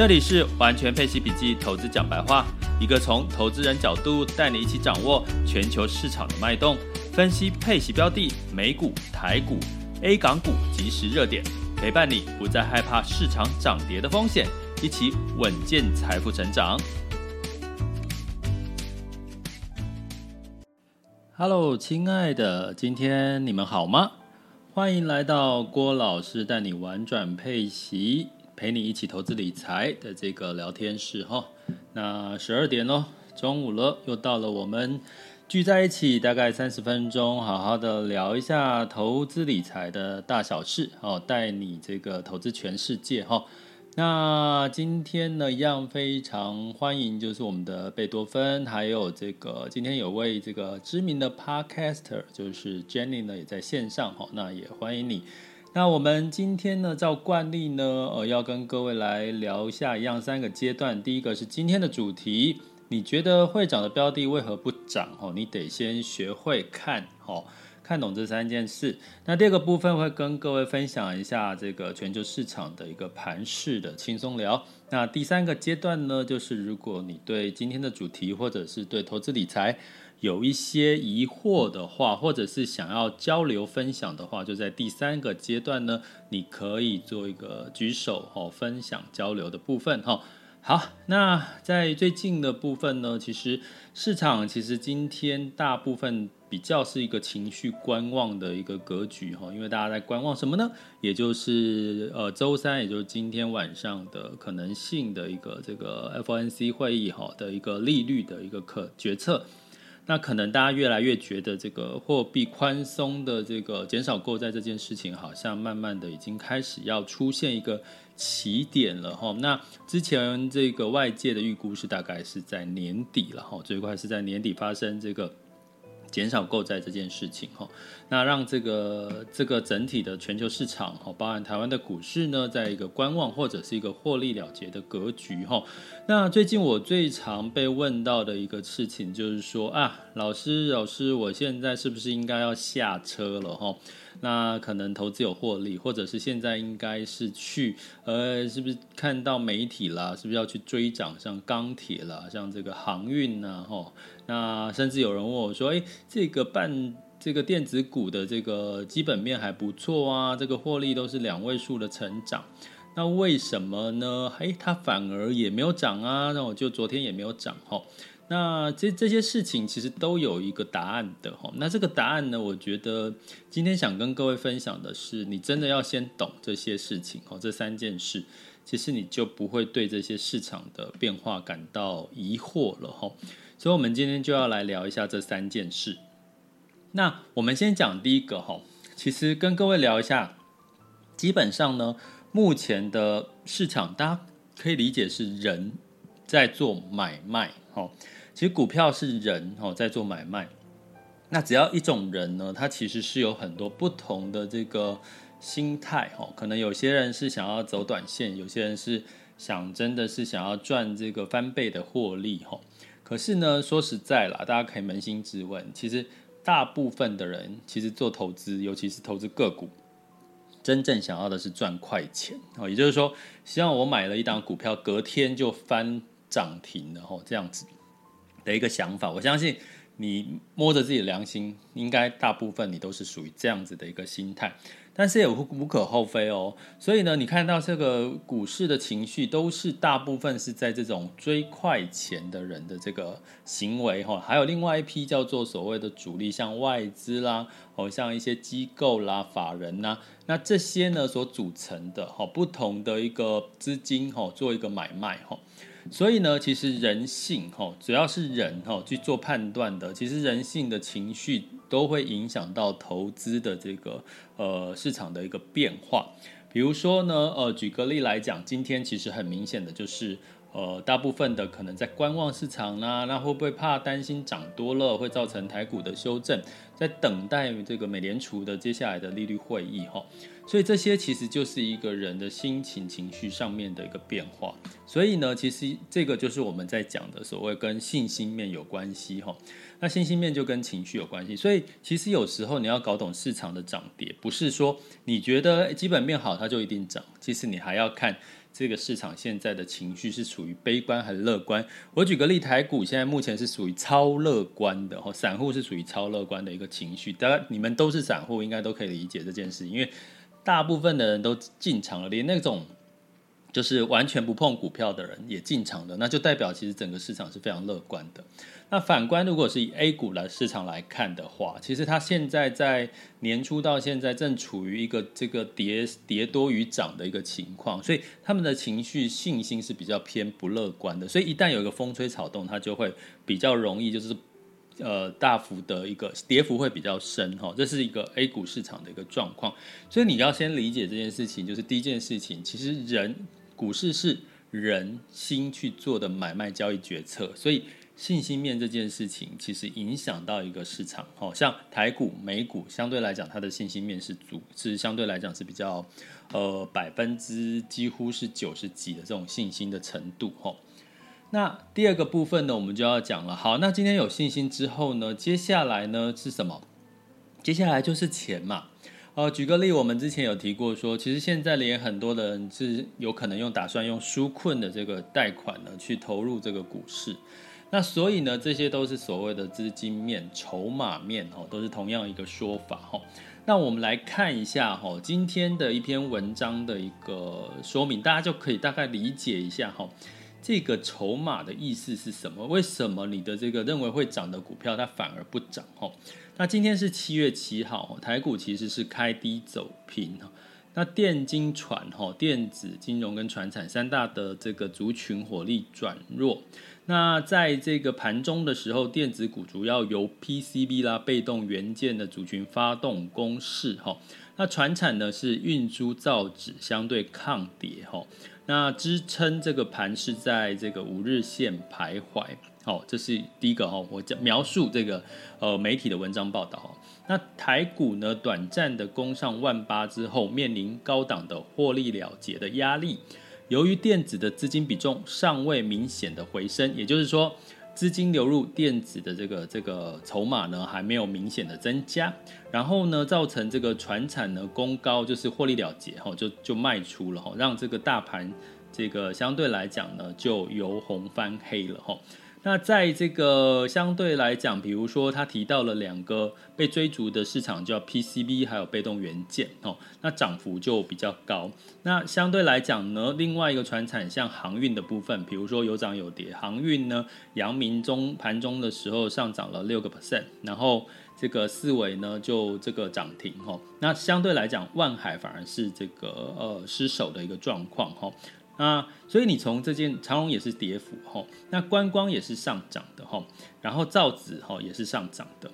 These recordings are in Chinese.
这里是完全配息笔记投资讲白话，一个从投资人角度带你一起掌握全球市场的脉动，分析配息标的、美股、台股、A 港股即时热点，陪伴你不再害怕市场涨跌的风险，一起稳健财富成长。Hello，亲爱的，今天你们好吗？欢迎来到郭老师带你玩转配息。陪你一起投资理财的这个聊天室哈，那十二点喽，中午了，又到了我们聚在一起大概三十分钟，好好的聊一下投资理财的大小事哦，带你这个投资全世界哈。那今天呢，一样非常欢迎，就是我们的贝多芬，还有这个今天有位这个知名的 Podcaster，就是 Jenny 呢，也在线上哈，那也欢迎你。那我们今天呢，照惯例呢，呃，要跟各位来聊一下一样三个阶段。第一个是今天的主题，你觉得会涨的标的为何不涨？哦，你得先学会看，哦，看懂这三件事。那第二个部分会跟各位分享一下这个全球市场的一个盘势的轻松聊。那第三个阶段呢，就是如果你对今天的主题或者是对投资理财，有一些疑惑的话，或者是想要交流分享的话，就在第三个阶段呢，你可以做一个举手哦，分享交流的部分哈。好，那在最近的部分呢，其实市场其实今天大部分比较是一个情绪观望的一个格局哈，因为大家在观望什么呢？也就是呃周三，也就是今天晚上的可能性的一个这个 FOMC 会议哈的一个利率的一个可决策。那可能大家越来越觉得这个货币宽松的这个减少购债这件事情，好像慢慢的已经开始要出现一个起点了哈。那之前这个外界的预估是大概是在年底了哈，最快是在年底发生这个。减少购债这件事情哈，那让这个这个整体的全球市场哈，包含台湾的股市呢，在一个观望或者是一个获利了结的格局哈。那最近我最常被问到的一个事情就是说啊，老师老师，我现在是不是应该要下车了哈？那可能投资有获利，或者是现在应该是去呃，是不是看到媒体啦？是不是要去追涨，像钢铁啦，像这个航运呐？哈，那甚至有人问我说：“诶，这个办这个电子股的这个基本面还不错啊，这个获利都是两位数的成长，那为什么呢？诶，它反而也没有涨啊？那我就昨天也没有涨哈。”那这这些事情其实都有一个答案的哈。那这个答案呢，我觉得今天想跟各位分享的是，你真的要先懂这些事情哦，这三件事，其实你就不会对这些市场的变化感到疑惑了哈。所以，我们今天就要来聊一下这三件事。那我们先讲第一个哈，其实跟各位聊一下，基本上呢，目前的市场大家可以理解是人在做买卖哈。其实股票是人哦在做买卖，那只要一种人呢，他其实是有很多不同的这个心态哦。可能有些人是想要走短线，有些人是想真的是想要赚这个翻倍的获利哦。可是呢，说实在啦，大家可以扪心自问，其实大部分的人其实做投资，尤其是投资个股，真正想要的是赚快钱哦。也就是说，希望我买了一档股票，隔天就翻涨停了哦，这样子。的一个想法，我相信你摸着自己的良心，应该大部分你都是属于这样子的一个心态，但是也无可厚非哦。所以呢，你看到这个股市的情绪，都是大部分是在这种追快钱的人的这个行为哈。还有另外一批叫做所谓的主力，像外资啦，哦，像一些机构啦、法人呐，那这些呢所组成的哈，不同的一个资金哈，做一个买卖哈。所以呢，其实人性哈，只要是人哈去做判断的，其实人性的情绪都会影响到投资的这个呃市场的一个变化。比如说呢，呃，举个例来讲，今天其实很明显的就是。呃，大部分的可能在观望市场啦，那会不会怕担心涨多了会造成台股的修正，在等待这个美联储的接下来的利率会议哈，所以这些其实就是一个人的心情情绪上面的一个变化，所以呢，其实这个就是我们在讲的所谓跟信心面有关系哈，那信心面就跟情绪有关系，所以其实有时候你要搞懂市场的涨跌，不是说你觉得基本面好它就一定涨，其实你还要看。这个市场现在的情绪是属于悲观还是乐观？我举个例，台股现在目前是属于超乐观的，哈，散户是属于超乐观的一个情绪。当然，你们都是散户，应该都可以理解这件事，因为大部分的人都进场了，连那种。就是完全不碰股票的人也进场的，那就代表其实整个市场是非常乐观的。那反观，如果是以 A 股来市场来看的话，其实它现在在年初到现在正处于一个这个跌跌多于涨的一个情况，所以他们的情绪信心是比较偏不乐观的。所以一旦有一个风吹草动，它就会比较容易就是呃大幅的一个跌幅会比较深哈。这是一个 A 股市场的一个状况。所以你要先理解这件事情，就是第一件事情，其实人。股市是人心去做的买卖交易决策，所以信心面这件事情其实影响到一个市场。好像台股、美股相对来讲，它的信心面是足，是相对来讲是比较呃百分之几乎是九十几的这种信心的程度。哈，那第二个部分呢，我们就要讲了。好，那今天有信心之后呢，接下来呢是什么？接下来就是钱嘛。呃，举个例，我们之前有提过说，其实现在连很多的人是有可能用打算用纾困的这个贷款呢去投入这个股市，那所以呢，这些都是所谓的资金面、筹码面哦，都是同样一个说法哈。那我们来看一下哈，今天的一篇文章的一个说明，大家就可以大概理解一下哈，这个筹码的意思是什么？为什么你的这个认为会涨的股票它反而不涨哈？那今天是七月七号，台股其实是开低走平哈。那电金传哈，电子金融跟船产三大的这个族群火力转弱。那在这个盘中的时候，电子股主要由 PCB 啦、被动元件的族群发动攻势哈。那传产呢是运输造纸相对抗跌哈。那支撑这个盘是在这个五日线徘徊。好，这是第一个哈，我讲描述这个呃媒体的文章报道。那台股呢，短暂的攻上万八之后，面临高档的获利了结的压力。由于电子的资金比重尚未明显的回升，也就是说，资金流入电子的这个这个筹码呢，还没有明显的增加。然后呢，造成这个船产呢攻高，就是获利了结哈，就就卖出了哈，让这个大盘这个相对来讲呢，就由红翻黑了哈。那在这个相对来讲，比如说他提到了两个被追逐的市场，叫 PCB 还有被动元件哦，那涨幅就比较高。那相对来讲呢，另外一个船产像航运的部分，比如说有涨有跌，航运呢，阳明中盘中的时候上涨了六个 percent，然后这个四维呢就这个涨停哦。那相对来讲，万海反而是这个呃失守的一个状况哈。啊，所以你从这件长荣也是跌幅哈，那观光也是上涨的哈，然后造纸哈也是上涨的，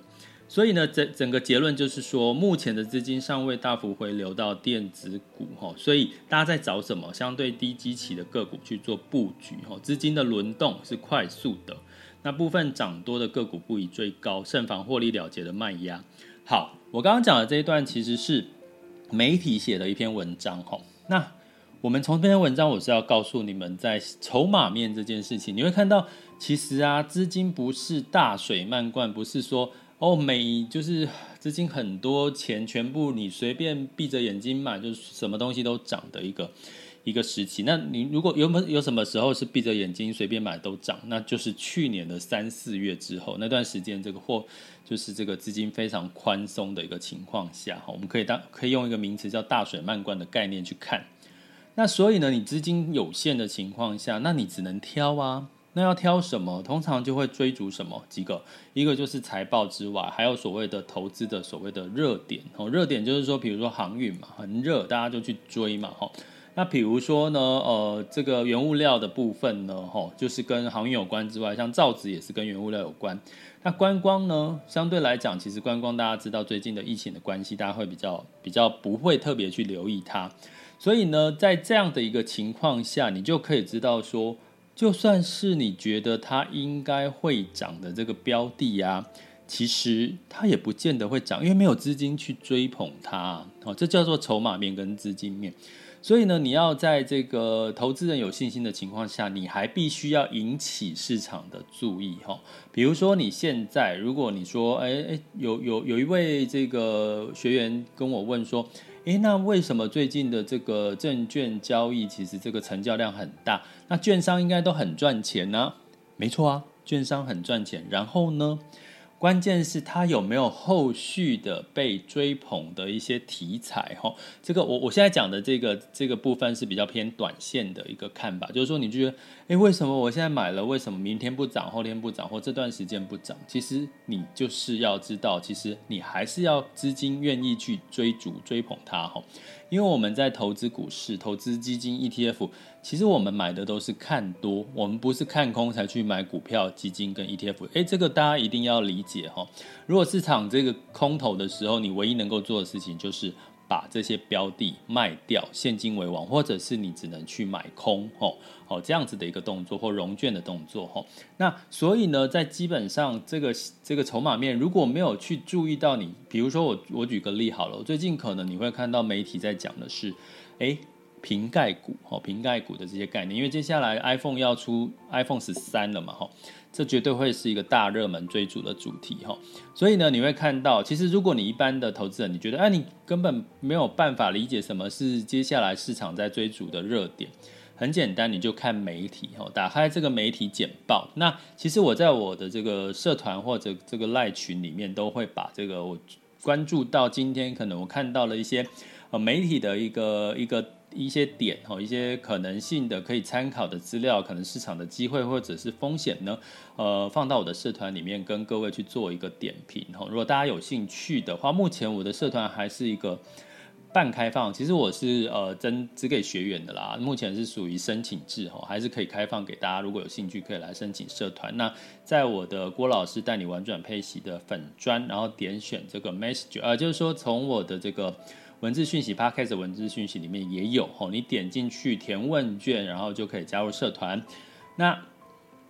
所以呢，整整个结论就是说，目前的资金尚未大幅回流到电子股哈，所以大家在找什么相对低基期的个股去做布局哈，资金的轮动是快速的，那部分涨多的个股不宜追高，慎防获利了结的卖压。好，我刚刚讲的这一段其实是媒体写的一篇文章哈，那。我们从这篇文章，我是要告诉你们，在筹码面这件事情，你会看到，其实啊，资金不是大水漫灌，不是说哦，每就是资金很多钱，全部你随便闭着眼睛买，就是什么东西都涨的一个一个时期。那你如果有没有什么时候是闭着眼睛随便买都涨，那就是去年的三四月之后那段时间，这个货就是这个资金非常宽松的一个情况下，我们可以当可以用一个名词叫大水漫灌的概念去看。那所以呢，你资金有限的情况下，那你只能挑啊。那要挑什么？通常就会追逐什么几个？一个就是财报之外，还有所谓的投资的所谓的热点哦。热点就是说，比如说航运嘛，很热，大家就去追嘛。哈，那比如说呢，呃，这个原物料的部分呢，哈，就是跟航运有关之外，像造纸也是跟原物料有关。那观光呢，相对来讲，其实观光大家知道最近的疫情的关系，大家会比较比较不会特别去留意它。所以呢，在这样的一个情况下，你就可以知道说，就算是你觉得它应该会涨的这个标的啊，其实它也不见得会涨，因为没有资金去追捧它。哦，这叫做筹码面跟资金面。所以呢，你要在这个投资人有信心的情况下，你还必须要引起市场的注意哈。比如说，你现在如果你说，哎哎，有有有一位这个学员跟我问说，哎，那为什么最近的这个证券交易其实这个成交量很大？那券商应该都很赚钱呢？没错啊，券商很赚钱。然后呢？关键是它有没有后续的被追捧的一些题材哈？这个我我现在讲的这个这个部分是比较偏短线的一个看法，就是说你觉得，诶，为什么我现在买了，为什么明天不涨，后天不涨，或这段时间不涨？其实你就是要知道，其实你还是要资金愿意去追逐追捧它哈。因为我们在投资股市、投资基金、ETF，其实我们买的都是看多，我们不是看空才去买股票、基金跟 ETF。诶，这个大家一定要理解哈。如果市场这个空头的时候，你唯一能够做的事情就是。把这些标的卖掉，现金为王，或者是你只能去买空，吼，哦，这样子的一个动作或融券的动作，吼。那所以呢，在基本上这个这个筹码面如果没有去注意到你，比如说我我举个例好了，我最近可能你会看到媒体在讲的是，诶。瓶盖股，哦，瓶盖股的这些概念，因为接下来 iPhone 要出 iPhone 十三了嘛，哈，这绝对会是一个大热门追逐的主题，哈，所以呢，你会看到，其实如果你一般的投资人，你觉得，哎，你根本没有办法理解什么是接下来市场在追逐的热点，很简单，你就看媒体，哈，打开这个媒体简报，那其实我在我的这个社团或者这个赖群里面，都会把这个我关注到今天可能我看到了一些呃媒体的一个一个。一些点哈，一些可能性的可以参考的资料，可能市场的机会或者是风险呢，呃，放到我的社团里面跟各位去做一个点评哈。如果大家有兴趣的话，目前我的社团还是一个半开放，其实我是呃真只给学员的啦，目前是属于申请制哈，还是可以开放给大家，如果有兴趣可以来申请社团。那在我的郭老师带你玩转配息的粉砖，然后点选这个 message，呃，就是说从我的这个。文字讯息，Podcast 文字讯息里面也有吼，你点进去填问卷，然后就可以加入社团。那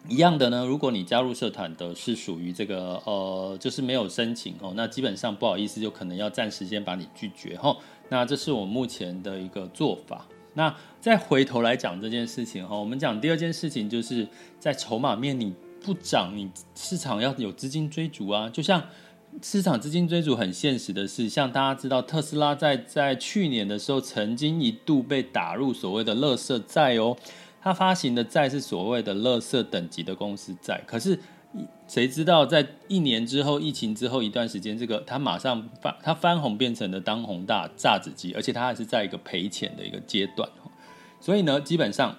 一样的呢，如果你加入社团的是属于这个呃，就是没有申请哦，那基本上不好意思，就可能要暂时先把你拒绝吼。那这是我目前的一个做法。那再回头来讲这件事情哈，我们讲第二件事情，就是在筹码面你不涨，你市场要有资金追逐啊，就像。市场资金追逐很现实的是，像大家知道，特斯拉在在去年的时候，曾经一度被打入所谓的“垃圾债”哦，它发行的债是所谓的“垃圾等级”的公司债。可是，谁知道在一年之后，疫情之后一段时间，这个它马上翻，它翻红变成了当红大炸子鸡，而且它还是在一个赔钱的一个阶段。所以呢，基本上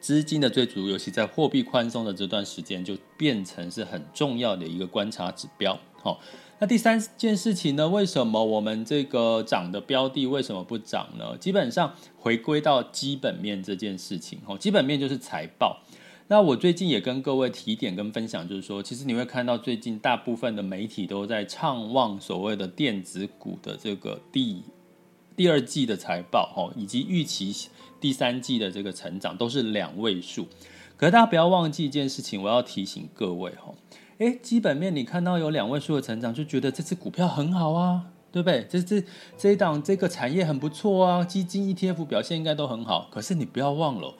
资金的追逐，尤其在货币宽松的这段时间，就变成是很重要的一个观察指标。好，那第三件事情呢？为什么我们这个涨的标的为什么不涨呢？基本上回归到基本面这件事情，哦，基本面就是财报。那我最近也跟各位提点跟分享，就是说，其实你会看到最近大部分的媒体都在畅望所谓的电子股的这个第第二季的财报，哦，以及预期第三季的这个成长都是两位数。可是大家不要忘记一件事情，我要提醒各位，哦。诶，基本面你看到有两位数的成长，就觉得这支股票很好啊，对不对？这这这一档这个产业很不错啊，基金 ETF 表现应该都很好。可是你不要忘了，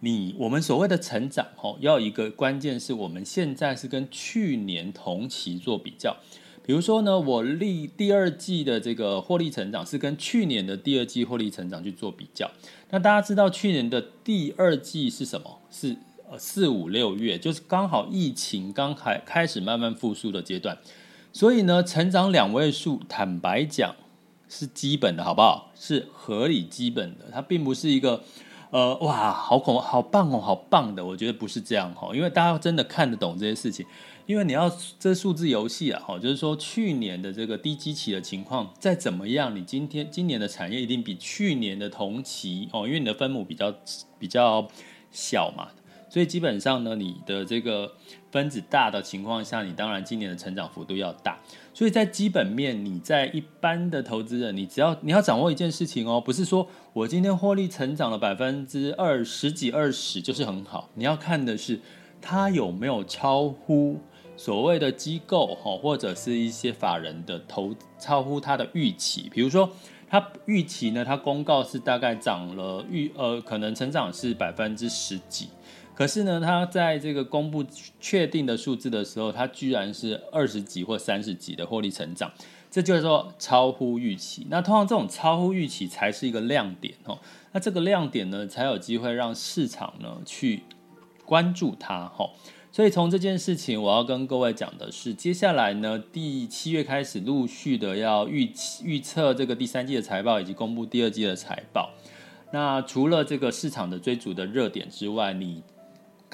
你我们所谓的成长，哦，要一个关键是我们现在是跟去年同期做比较。比如说呢，我立第二季的这个获利成长是跟去年的第二季获利成长去做比较。那大家知道去年的第二季是什么？是。四五六月就是刚好疫情刚开开始慢慢复苏的阶段，所以呢，成长两位数，坦白讲是基本的，好不好？是合理基本的，它并不是一个呃，哇，好恐，好棒哦，好棒的，我觉得不是这样哈，因为大家真的看得懂这些事情，因为你要这数字游戏啊，哈，就是说去年的这个低基期的情况再怎么样，你今天今年的产业一定比去年的同期哦，因为你的分母比较比较小嘛。所以基本上呢，你的这个分子大的情况下，你当然今年的成长幅度要大。所以在基本面，你在一般的投资人，你只要你要掌握一件事情哦，不是说我今天获利成长了百分之二十几二十就是很好，你要看的是它有没有超乎所谓的机构哈，或者是一些法人的投超乎它的预期，比如说。它预期呢，它公告是大概涨了预呃，可能成长是百分之十几，可是呢，它在这个公布确定的数字的时候，它居然是二十几或三十几的获利成长，这就是说超乎预期。那通常这种超乎预期才是一个亮点哦，那这个亮点呢，才有机会让市场呢去关注它哈。所以从这件事情，我要跟各位讲的是，接下来呢，第七月开始陆续的要预预测这个第三季的财报，以及公布第二季的财报。那除了这个市场的追逐的热点之外，你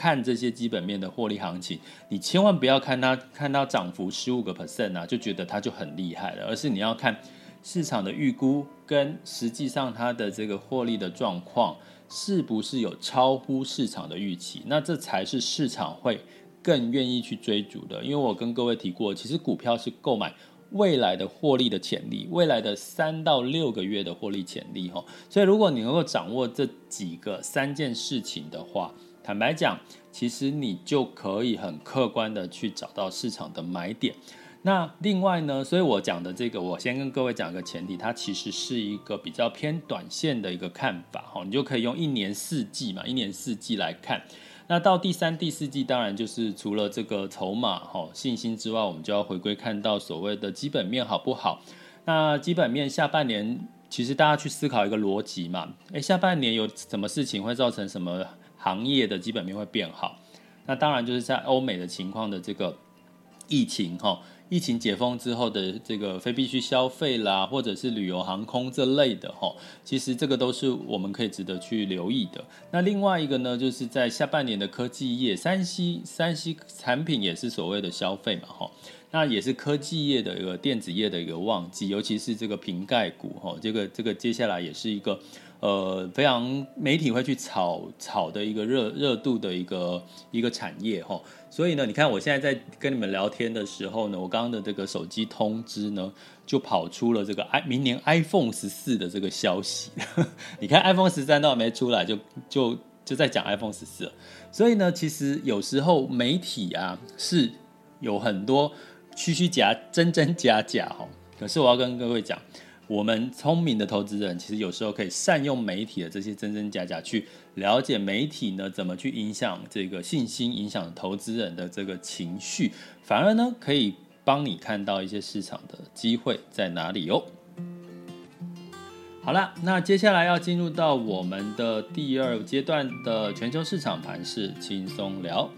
看这些基本面的获利行情，你千万不要看它看到涨幅十五个 percent 啊，就觉得它就很厉害了，而是你要看市场的预估跟实际上它的这个获利的状况。是不是有超乎市场的预期？那这才是市场会更愿意去追逐的。因为我跟各位提过，其实股票是购买未来的获利的潜力，未来的三到六个月的获利潜力哈。所以如果你能够掌握这几个三件事情的话，坦白讲，其实你就可以很客观的去找到市场的买点。那另外呢，所以我讲的这个，我先跟各位讲一个前提，它其实是一个比较偏短线的一个看法哈，你就可以用一年四季嘛，一年四季来看。那到第三、第四季，当然就是除了这个筹码哈信心之外，我们就要回归看到所谓的基本面好不好。那基本面下半年，其实大家去思考一个逻辑嘛，诶，下半年有什么事情会造成什么行业的基本面会变好？那当然就是在欧美的情况的这个疫情哈。疫情解封之后的这个非必需消费啦，或者是旅游航空这类的哈，其实这个都是我们可以值得去留意的。那另外一个呢，就是在下半年的科技业，三 C 三 C 产品也是所谓的消费嘛哈，那也是科技业的一个电子业的一个旺季，尤其是这个瓶盖股哈，这个这个接下来也是一个。呃，非常媒体会去炒炒的一个热热度的一个一个产业哈，所以呢，你看我现在在跟你们聊天的时候呢，我刚刚的这个手机通知呢，就跑出了这个 i 明年 iPhone 十四的这个消息。你看 iPhone 十三都还没出来，就就就在讲 iPhone 十四。所以呢，其实有时候媒体啊是有很多虚虚假真真假假哈。可是我要跟各位讲。我们聪明的投资人，其实有时候可以善用媒体的这些真真假假，去了解媒体呢怎么去影响这个信心，影响投资人的这个情绪，反而呢可以帮你看到一些市场的机会在哪里哦。好了，那接下来要进入到我们的第二阶段的全球市场盘势轻松聊。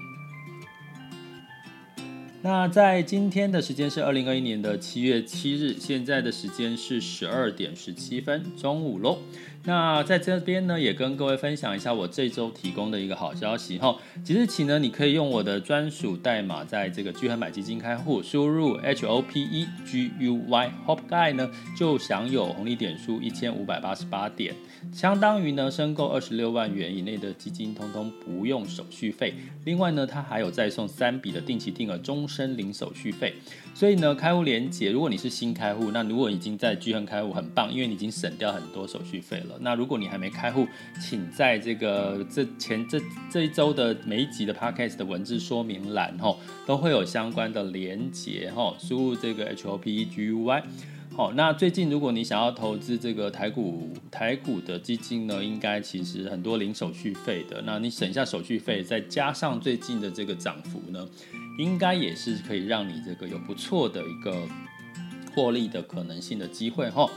那在今天的时间是二零二一年的七月七日，现在的时间是十二点十七分，中午喽。那在这边呢，也跟各位分享一下我这周提供的一个好消息哈。即日起呢，你可以用我的专属代码，在这个巨恒买基金开户，输入 H O P E G U Y HopGuy 呢，就享有红利点数一千五百八十八点，相当于呢申购二十六万元以内的基金，通通不用手续费。另外呢，它还有再送三笔的定期定额，终身零手续费。所以呢，开户连结，如果你是新开户，那如果已经在巨恒开户，很棒，因为你已经省掉很多手续费了。那如果你还没开户，请在这个这前这这一周的每一集的 Podcast 的文字说明栏吼，都会有相关的连接吼，输入这个 H O P E G U Y。好，那最近如果你想要投资这个台股台股的基金呢，应该其实很多零手续费的，那你省下手续费，再加上最近的这个涨幅呢，应该也是可以让你这个有不错的一个获利的可能性的机会哈。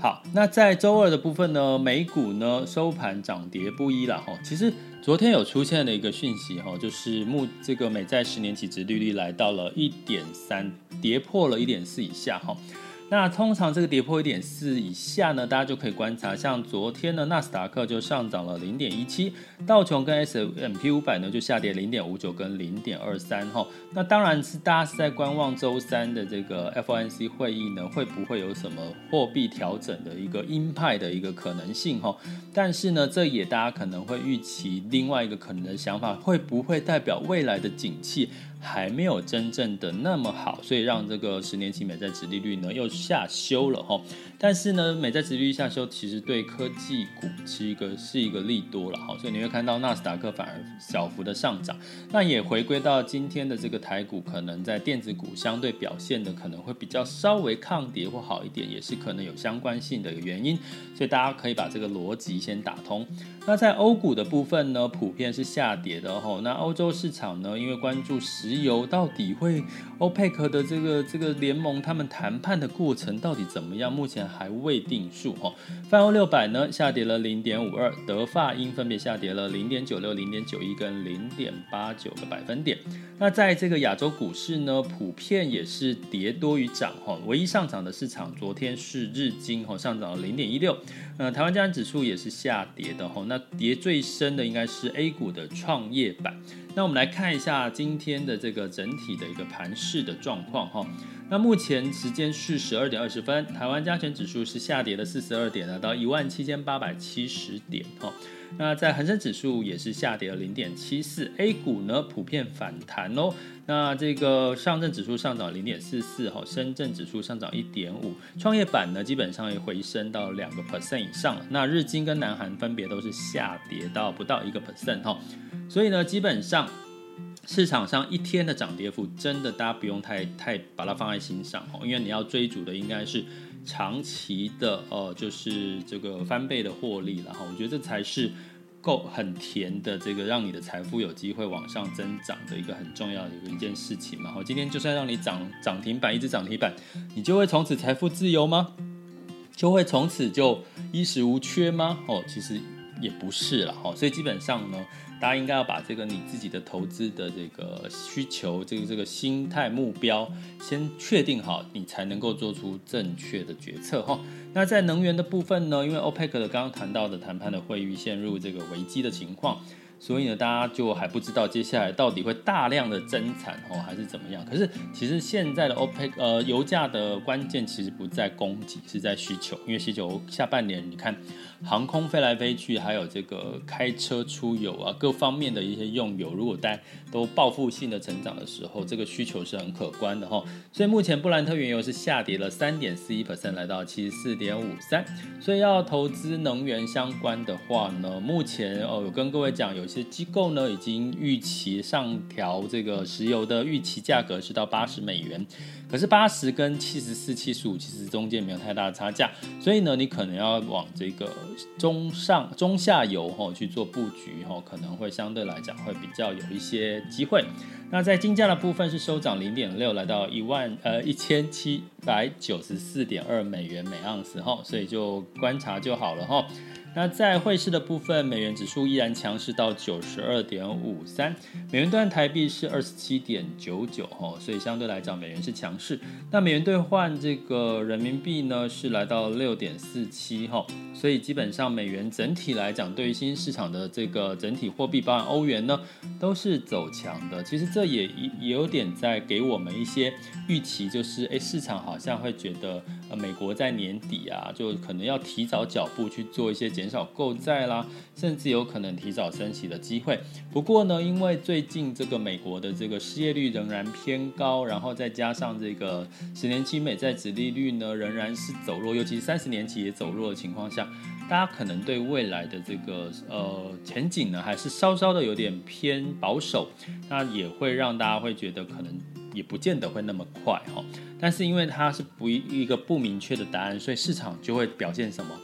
好，那在周二的部分呢，美股呢收盘涨跌不一了哈。其实昨天有出现了一个讯息哈，就是目这个美债十年期值利率来到了一点三，跌破了一点四以下哈。那通常这个跌破一点四以下呢，大家就可以观察，像昨天呢，纳斯达克就上涨了零点一七，道琼跟 S M P 五百呢就下跌零点五九跟零点二三哈。那当然是大家是在观望周三的这个 FOMC 会议呢，会不会有什么货币调整的一个鹰派的一个可能性哈？但是呢，这也大家可能会预期另外一个可能的想法，会不会代表未来的景气？还没有真正的那么好，所以让这个十年期美债殖利率呢又下修了哈。但是呢，美债殖利率下修其实对科技股是一个是一个利多了哈。所以你会看到纳斯达克反而小幅的上涨，那也回归到今天的这个台股，可能在电子股相对表现的可能会比较稍微抗跌或好一点，也是可能有相关性的一个原因。所以大家可以把这个逻辑先打通。那在欧股的部分呢，普遍是下跌的哈。那欧洲市场呢，因为关注石油到底会欧佩克的这个这个联盟他们谈判的过程到底怎么样，目前还未定数哈。泛欧六百呢下跌了零点五二，德法英分别下跌了零点九六、零点九一跟零点八九个百分点。那在这个亚洲股市呢，普遍也是跌多于涨哈。唯一上涨的市场，昨天是日经哈，上涨了零点一六。呃，台湾加权指数也是下跌的哈。那跌最深的应该是 A 股的创业板。那我们来看一下今天的这个整体的一个盘势的状况哈。那目前时间是十二点二十分，台湾加权指数是下跌了四十二点，来到一万七千八百七十点哈。那在恒生指数也是下跌了零点七四，A 股呢普遍反弹哦。那这个上证指数上涨零点四四哈，深圳指数上涨一点五，创业板呢基本上也回升到两个 percent 以上。那日经跟南韩分别都是下跌到不到一个 percent 哈，所以呢基本上市场上一天的涨跌幅真的大家不用太太把它放在心上哈，因为你要追逐的应该是长期的呃就是这个翻倍的获利了哈，我觉得这才是。够很甜的这个，让你的财富有机会往上增长的一个很重要的一个一件事情嘛。好，今天就算让你涨涨停板，一直涨停板，你就会从此财富自由吗？就会从此就衣食无缺吗？哦，其实也不是了哈。所以基本上呢，大家应该要把这个你自己的投资的这个需求，这个这个心态目标先确定好，你才能够做出正确的决策哈。那在能源的部分呢，因为 OPEC 的刚刚谈到的谈判的会议陷入这个危机的情况。所以呢，大家就还不知道接下来到底会大量的增产哦，还是怎么样？可是其实现在的 OPEC 呃油价的关键其实不在供给，是在需求。因为需求下半年你看航空飞来飞去，还有这个开车出游啊，各方面的一些用油，如果大家都报复性的成长的时候，这个需求是很可观的哈。所以目前布兰特原油是下跌了三点四一 percent，来到七十四点五三。所以要投资能源相关的话呢，目前哦有跟各位讲有。些机构呢，已经预期上调这个石油的预期价格是到八十美元，可是八十跟七十四、七十五其实中间没有太大的差价，所以呢，你可能要往这个中上、中下游哈去做布局哈，可能会相对来讲会比较有一些机会。那在金价的部分是收涨零点六，来到一万呃一千七百九十四点二美元每盎司哈，所以就观察就好了哈。那在汇市的部分，美元指数依然强势到九十二点五三，美元兑台币是二十七点九九哈，所以相对来讲美元是强势。那美元兑换这个人民币呢是来到六点四七哈，所以基本上美元整体来讲，对于新市场的这个整体货币，包含欧元呢，都是走强的。其实这也也有点在给我们一些预期，就是诶，市场好像会觉得呃美国在年底啊，就可能要提早脚步去做一些减。减少购债啦，甚至有可能提早升息的机会。不过呢，因为最近这个美国的这个失业率仍然偏高，然后再加上这个十年期美债殖利率呢仍然是走弱，尤其三十年期也走弱的情况下，大家可能对未来的这个呃前景呢还是稍稍的有点偏保守，那也会让大家会觉得可能也不见得会那么快哈。但是因为它是不一个不明确的答案，所以市场就会表现什么？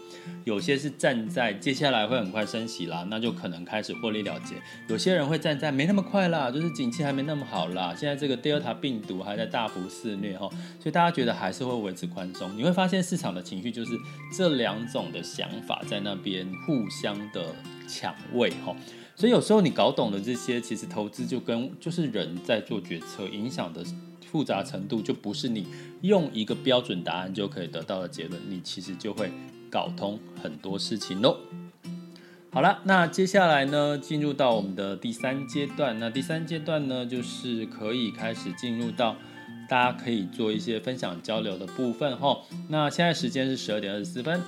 有些是站在接下来会很快升息啦，那就可能开始获利了结；有些人会站在没那么快啦，就是景气还没那么好啦。现在这个 Delta 病毒还在大幅肆虐哈，所以大家觉得还是会维持宽松。你会发现市场的情绪就是这两种的想法在那边互相的抢位哈。所以有时候你搞懂了这些，其实投资就跟就是人在做决策，影响的。复杂程度就不是你用一个标准答案就可以得到的结论，你其实就会搞通很多事情喽。好了，那接下来呢，进入到我们的第三阶段。那第三阶段呢，就是可以开始进入到大家可以做一些分享交流的部分哈。那现在时间是十二点二十四分。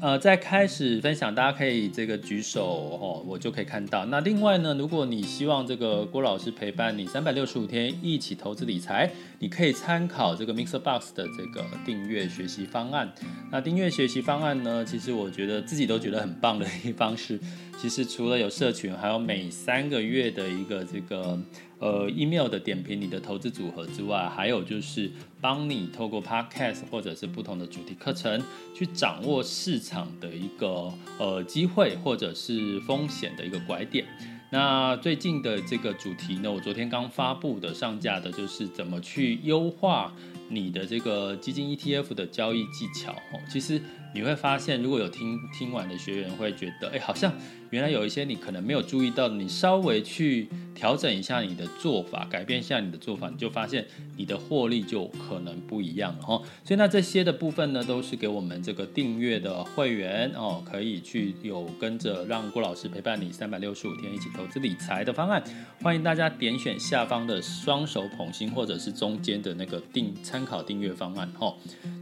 呃，在开始分享，大家可以这个举手哦，我就可以看到。那另外呢，如果你希望这个郭老师陪伴你三百六十五天一起投资理财，你可以参考这个 MixerBox 的这个订阅学习方案。那订阅学习方案呢，其实我觉得自己都觉得很棒的一方式。其实除了有社群，还有每三个月的一个这个呃 email 的点评你的投资组合之外，还有就是帮你透过 podcast 或者是不同的主题课程，去掌握市场的一个呃机会或者是风险的一个拐点。那最近的这个主题呢，我昨天刚发布的上架的就是怎么去优化你的这个基金 ETF 的交易技巧。哦，其实。你会发现，如果有听听完的学员会觉得，哎，好像原来有一些你可能没有注意到，你稍微去调整一下你的做法，改变一下你的做法，你就发现你的获利就可能不一样了哈。所以那这些的部分呢，都是给我们这个订阅的会员哦，可以去有跟着让郭老师陪伴你三百六十五天一起投资理财的方案。欢迎大家点选下方的双手捧心，或者是中间的那个订参考订阅方案哈，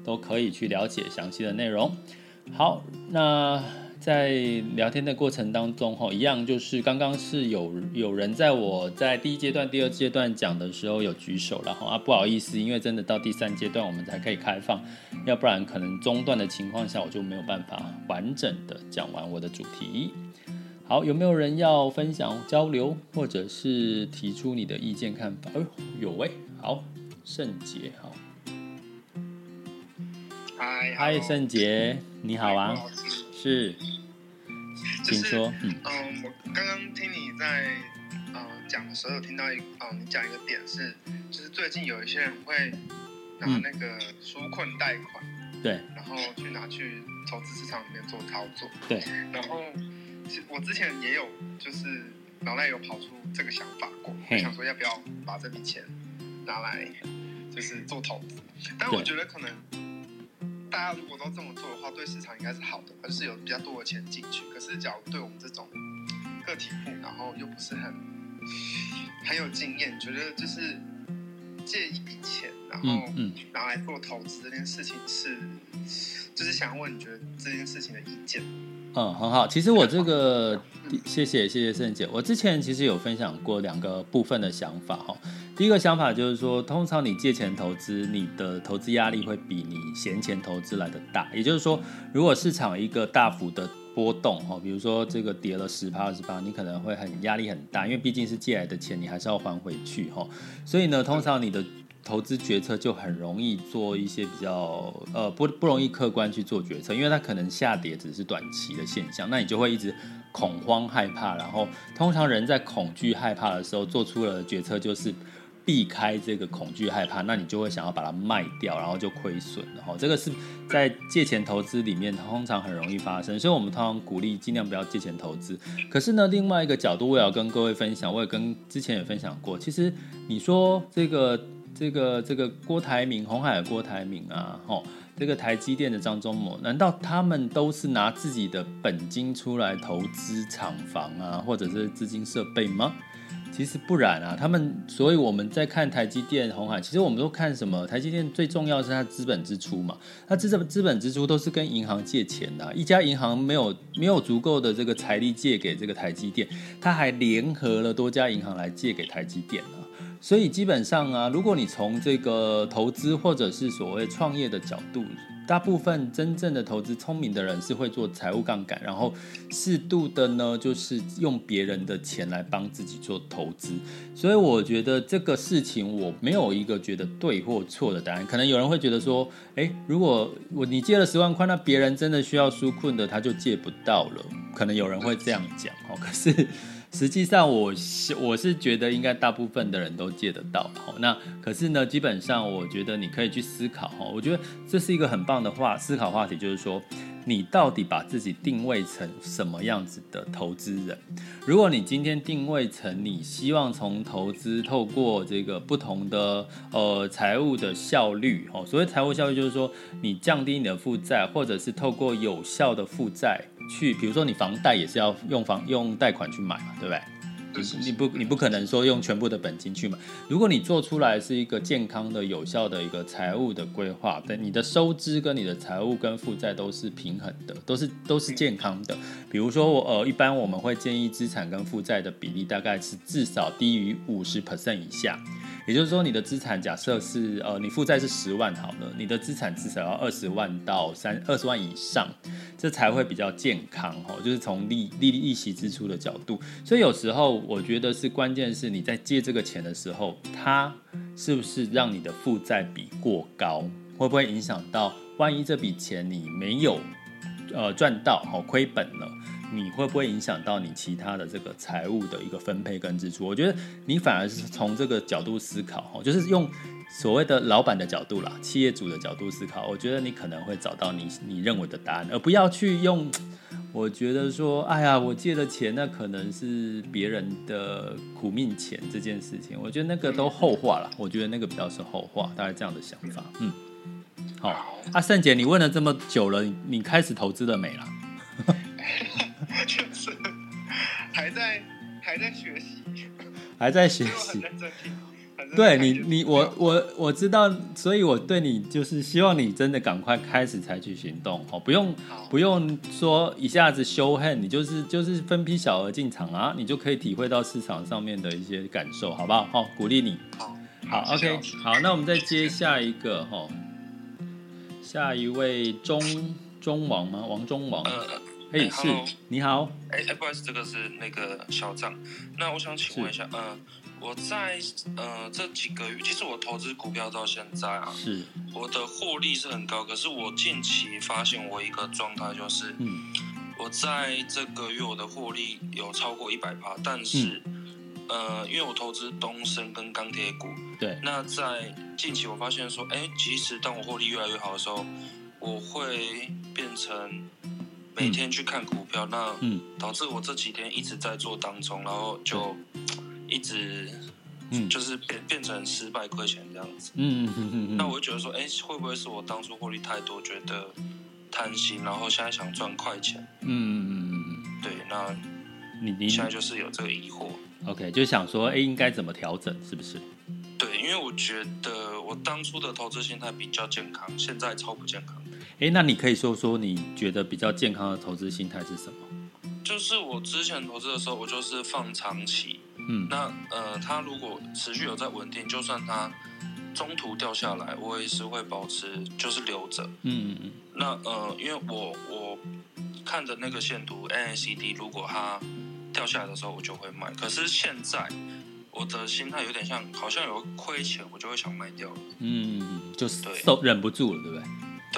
都可以去了解详细的内容。好，那在聊天的过程当中，哈，一样就是刚刚是有有人在我在第一阶段、第二阶段讲的时候有举手了，哈啊，不好意思，因为真的到第三阶段我们才可以开放，要不然可能中断的情况下我就没有办法完整的讲完我的主题。好，有没有人要分享交流，或者是提出你的意见看法？哎，有喂，好，圣杰，好。嗨，嗨，圣杰，你好啊，是，请说，嗯，嗯，我刚刚听你在呃讲的时候，有听到一，哦，你讲一个点是，就是最近有一些人会拿那个纾困贷款，对，然后去拿去投资市场里面做操作，对，然后其实我之前也有，就是脑袋有跑出这个想法过，我想说要不要把这笔钱拿来就是做投资，但我觉得可能。大家如果都这么做的话，对市场应该是好的，而是有比较多的钱进去。可是，假如对我们这种个体户，然后又不是很很有经验，觉得就是借一笔钱，然后拿来做投资这件事情是，就是想问你觉得这件事情的意见？嗯，很好。其实我这个，谢谢谢谢圣姐。我之前其实有分享过两个部分的想法哈。第一个想法就是说，通常你借钱投资，你的投资压力会比你闲钱投资来的大。也就是说，如果市场一个大幅的波动，哈，比如说这个跌了十趴二十趴，你可能会很压力很大，因为毕竟是借来的钱，你还是要还回去，哈。所以呢，通常你的投资决策就很容易做一些比较，呃，不不容易客观去做决策，因为它可能下跌只是短期的现象，那你就会一直恐慌害怕，然后通常人在恐惧害怕的时候做出了决策就是。避开这个恐惧害怕，那你就会想要把它卖掉，然后就亏损了哈。这个是在借钱投资里面通常很容易发生，所以我们通常鼓励尽量不要借钱投资。可是呢，另外一个角度我也要跟各位分享，我也跟之前也分享过，其实你说这个这个这个郭台铭、红海的郭台铭啊，吼，这个台积电的张忠谋，难道他们都是拿自己的本金出来投资厂房啊，或者是资金设备吗？其实不然啊，他们，所以我们在看台积电、鸿海，其实我们都看什么？台积电最重要是它资本支出嘛，它资本资本支出都是跟银行借钱的，一家银行没有没有足够的这个财力借给这个台积电，它还联合了多家银行来借给台积电啊，所以基本上啊，如果你从这个投资或者是所谓创业的角度。大部分真正的投资聪明的人是会做财务杠杆，然后适度的呢，就是用别人的钱来帮自己做投资。所以我觉得这个事情我没有一个觉得对或错的答案。可能有人会觉得说，诶，如果我你借了十万块，那别人真的需要纾困的，他就借不到了。可能有人会这样讲哦，可是。实际上我，是我是觉得应该大部分的人都借得到。那可是呢，基本上我觉得你可以去思考哈。我觉得这是一个很棒的话思考话题，就是说，你到底把自己定位成什么样子的投资人？如果你今天定位成你希望从投资透过这个不同的呃财务的效率，哦，所谓财务效率就是说你降低你的负债，或者是透过有效的负债去，比如说你房贷也是要用房用贷款去买嘛，对不对？你不，你不可能说用全部的本金去买。如果你做出来是一个健康的、有效的一个财务的规划，对你的收支跟你的财务跟负债都是平衡的，都是都是健康的。比如说，我呃，一般我们会建议资产跟负债的比例大概是至少低于五十 percent 以下。也就是说，你的资产假设是呃，你负债是十万好了，你的资产至少要二十万到三二十万以上，这才会比较健康哦。就是从利利利息支出的角度，所以有时候我觉得是关键是你在借这个钱的时候，它是不是让你的负债比过高，会不会影响到万一这笔钱你没有呃赚到哦，亏本了。你会不会影响到你其他的这个财务的一个分配跟支出？我觉得你反而是从这个角度思考，就是用所谓的老板的角度啦，企业主的角度思考。我觉得你可能会找到你你认为的答案，而不要去用。我觉得说，哎呀，我借的钱那可能是别人的苦命钱这件事情，我觉得那个都后话了。我觉得那个比较是后话，大概这样的想法。嗯，好，阿盛姐，你问了这么久了，你你开始投资了没啦？就是还在还在学习，还在学习。对你，你我我我知道，所以我对你就是希望你真的赶快开始采取行动哦，不用不用说一下子修恨，你就是就是分批小额进场啊，你就可以体会到市场上面的一些感受，好不好？好，鼓励你。好，好，OK，好，那我们再接下一个哈，下一位中中王吗？王中王。哎，欸、是，Hello 你好。哎哎，不好意思，这个是那个小张。那我想请问一下，嗯、呃，我在呃这几个月，其实我投资股票到现在啊，是，我的获利是很高。可是我近期发现我一个状态就是，嗯，我在这个月我的获利有超过一百趴，但是，嗯、呃，因为我投资东升跟钢铁股，对，那在近期我发现说，哎，即使当我获利越来越好的时候，我会变成。每天去看股票，那导致我这几天一直在做当中，然后就一直，就是变变成失败亏钱这样子。嗯嗯嗯嗯。那我就觉得说，哎，会不会是我当初获利太多，觉得贪心，然后现在想赚快钱？嗯嗯嗯嗯。对，那你你现在就是有这个疑惑。OK，就想说，哎，应该怎么调整？是不是？对，因为我觉得我当初的投资心态比较健康，现在超不健康。哎，那你可以说说你觉得比较健康的投资心态是什么？就是我之前投资的时候，我就是放长期。嗯，那呃，它如果持续有在稳定，就算它中途掉下来，我也是会保持，就是留着。嗯嗯嗯。那呃，因为我我看的那个线图 NACD，如果它掉下来的时候，我就会卖。可是现在我的心态有点像，好像有亏钱，我就会想卖掉。嗯，就是受忍不住了，对不对？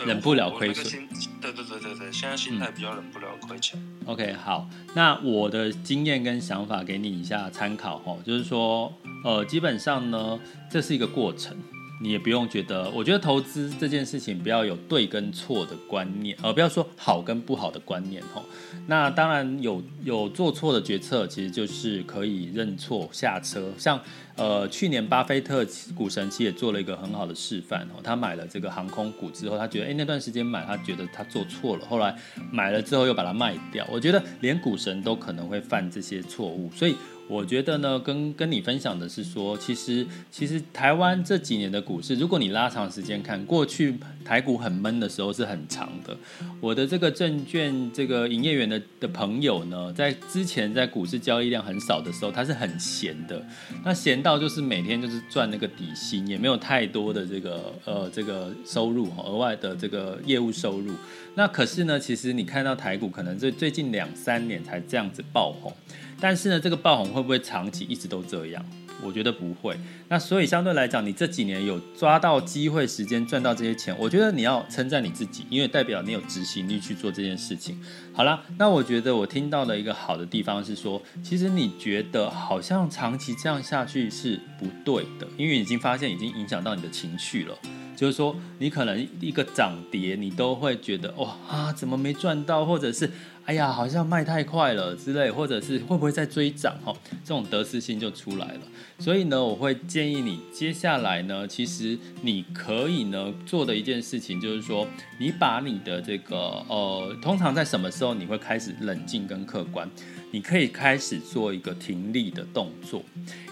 忍不了亏损，对对对对对，现在心态比较忍不了亏钱。嗯、OK，好，那我的经验跟想法给你一下参考哦，就是说，呃，基本上呢，这是一个过程。你也不用觉得，我觉得投资这件事情不要有对跟错的观念，而不要说好跟不好的观念吼。那当然有有做错的决策，其实就是可以认错下车。像呃去年巴菲特股神其实也做了一个很好的示范哦，他买了这个航空股之后，他觉得诶那段时间买，他觉得他做错了，后来买了之后又把它卖掉。我觉得连股神都可能会犯这些错误，所以。我觉得呢，跟跟你分享的是说，其实其实台湾这几年的股市，如果你拉长时间看，过去台股很闷的时候是很长的。我的这个证券这个营业员的的朋友呢，在之前在股市交易量很少的时候，他是很闲的。那闲到就是每天就是赚那个底薪，也没有太多的这个呃这个收入，额外的这个业务收入。那可是呢，其实你看到台股可能最最近两三年才这样子爆红。但是呢，这个爆红会不会长期一直都这样？我觉得不会。那所以相对来讲，你这几年有抓到机会、时间赚到这些钱，我觉得你要称赞你自己，因为代表你有执行力去做这件事情。好了，那我觉得我听到的一个好的地方是说，其实你觉得好像长期这样下去是不对的，因为已经发现已经影响到你的情绪了。就是说，你可能一个涨跌，你都会觉得哇啊，怎么没赚到，或者是哎呀，好像卖太快了之类，或者是会不会再追涨哈，这种得失心就出来了。所以呢，我会建议你接下来呢，其实你可以呢做的一件事情就是说，你把你的这个呃，通常在什么时候你会开始冷静跟客观？你可以开始做一个停利的动作，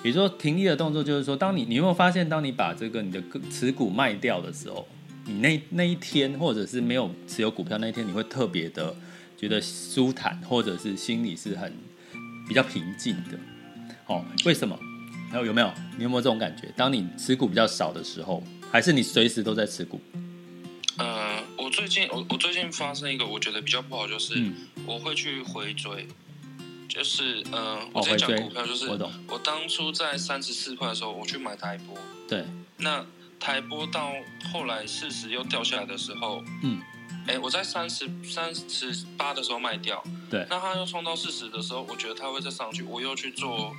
也就是说，停利的动作就是说，当你你有没有发现，当你把这个你的持股卖掉的时候，你那那一天或者是没有持有股票那一天，你会特别的觉得舒坦，或者是心里是很比较平静的。哦，为什么？还有有没有？你有没有这种感觉？当你持股比较少的时候，还是你随时都在持股？呃，我最近我我最近发生一个我觉得比较不好，就是我会去回追。就是呃，我之前讲股票，就是我，我当初在三十四块的时候，我去买台波。对。那台波到后来四十又掉下来的时候，嗯，哎，我在三十三十八的时候卖掉。对。那它又冲到四十的时候，我觉得它会再上去，我又去做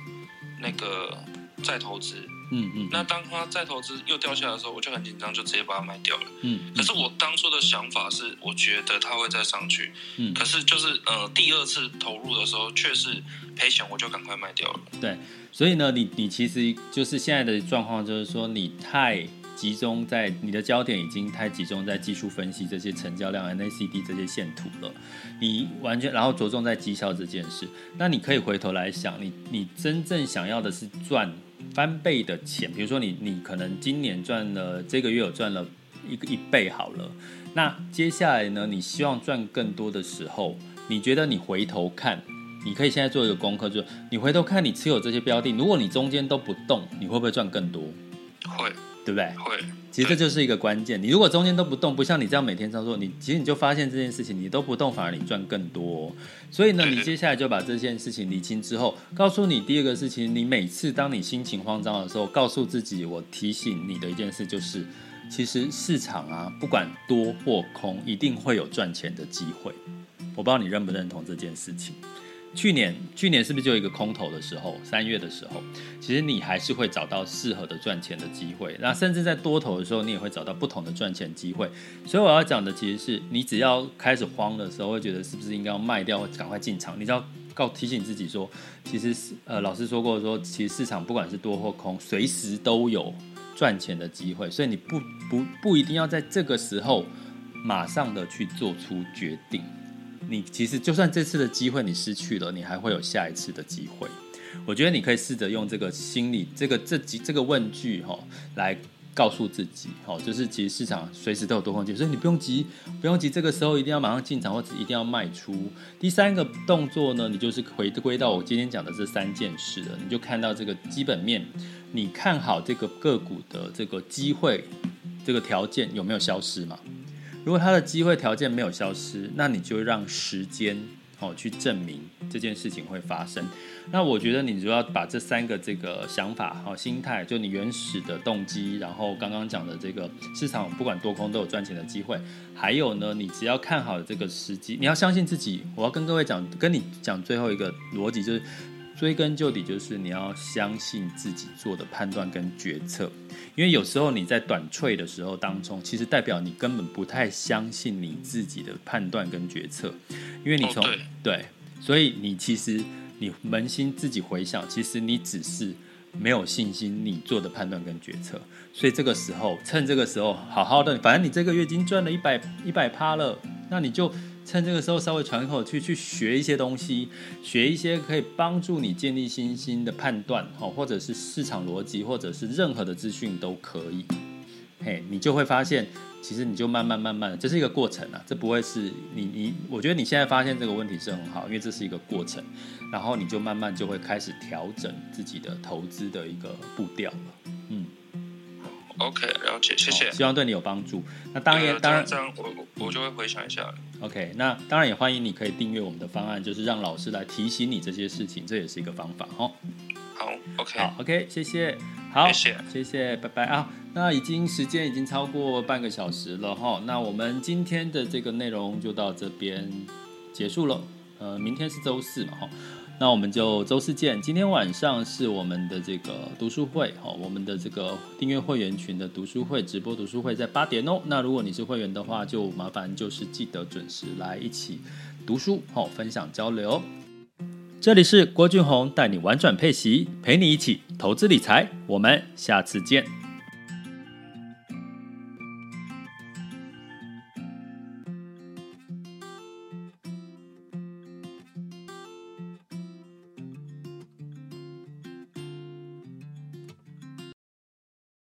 那个再投资。嗯嗯，那当他再投资又掉下来的时候，我就很紧张，就直接把它卖掉了。嗯，可是我当初的想法是，我觉得它会再上去。嗯，可是就是呃，第二次投入的时候却是赔钱，我就赶快卖掉了。对，所以呢，你你其实就是现在的状况，就是说你太集中在你的焦点已经太集中在技术分析这些成交量、NACD 这些线图了，你完全然后着重在绩效这件事，那你可以回头来想，你你真正想要的是赚。翻倍的钱，比如说你你可能今年赚了，这个月有赚了一个一倍好了，那接下来呢，你希望赚更多的时候，你觉得你回头看，你可以现在做一个功课，就是你回头看你持有这些标的，如果你中间都不动，你会不会赚更多？会，对不对？会。其实这就是一个关键。你如果中间都不动，不像你这样每天操作，你其实你就发现这件事情你都不动，反而你赚更多。所以呢，你接下来就把这件事情理清之后，告诉你第二个事情，你每次当你心情慌张的时候，告诉自己，我提醒你的一件事就是，其实市场啊，不管多或空，一定会有赚钱的机会。我不知道你认不认同这件事情。去年，去年是不是就有一个空头的时候？三月的时候，其实你还是会找到适合的赚钱的机会。那甚至在多头的时候，你也会找到不同的赚钱机会。所以我要讲的其实是，你只要开始慌的时候，会觉得是不是应该要卖掉，赶快进场？你只要告提醒自己说，其实是呃，老师说过说，其实市场不管是多或空，随时都有赚钱的机会。所以你不不不一定要在这个时候马上的去做出决定。你其实就算这次的机会你失去了，你还会有下一次的机会。我觉得你可以试着用这个心理，这个这几这个问句哈，来告诉自己，哦，就是其实市场随时都有多空机会，所以你不用急，不用急，这个时候一定要马上进场或者一定要卖出。第三个动作呢，你就是回归到我今天讲的这三件事了，你就看到这个基本面，你看好这个个股的这个机会，这个条件有没有消失嘛？如果它的机会条件没有消失，那你就让时间哦去证明这件事情会发生。那我觉得你只要把这三个这个想法、好心态，就你原始的动机，然后刚刚讲的这个市场不管多空都有赚钱的机会，还有呢，你只要看好这个时机，你要相信自己。我要跟各位讲，跟你讲最后一个逻辑就是。追根究底，就是你要相信自己做的判断跟决策，因为有时候你在短脆的时候当中，其实代表你根本不太相信你自己的判断跟决策，因为你从、oh, 对，对，所以你其实你扪心自己回想，其实你只是没有信心你做的判断跟决策，所以这个时候趁这个时候好好的，反正你这个月已经赚了一百一百趴了，那你就。趁这个时候稍微喘口气，去学一些东西，学一些可以帮助你建立信心的判断，或者是市场逻辑，或者是任何的资讯都可以。嘿，你就会发现，其实你就慢慢慢慢的，这是一个过程啊，这不会是你你，我觉得你现在发现这个问题是很好，因为这是一个过程，然后你就慢慢就会开始调整自己的投资的一个步调了，嗯。OK，了解，谢谢。希望对你有帮助。那当然，当然，这样我我就会回想一下了。OK，那当然也欢迎你可以订阅我们的方案，就是让老师来提醒你这些事情，这也是一个方法哦。好，OK，好，OK，谢谢。好，谢谢，谢谢，拜拜啊。那已经时间已经超过半个小时了哈，那我们今天的这个内容就到这边结束了。呃，明天是周四嘛哈。那我们就周四见。今天晚上是我们的这个读书会，哦，我们的这个订阅会员群的读书会直播读书会在八点哦。那如果你是会员的话，就麻烦就是记得准时来一起读书，哦，分享交流。这里是郭俊宏带你玩转配息，陪你一起投资理财。我们下次见。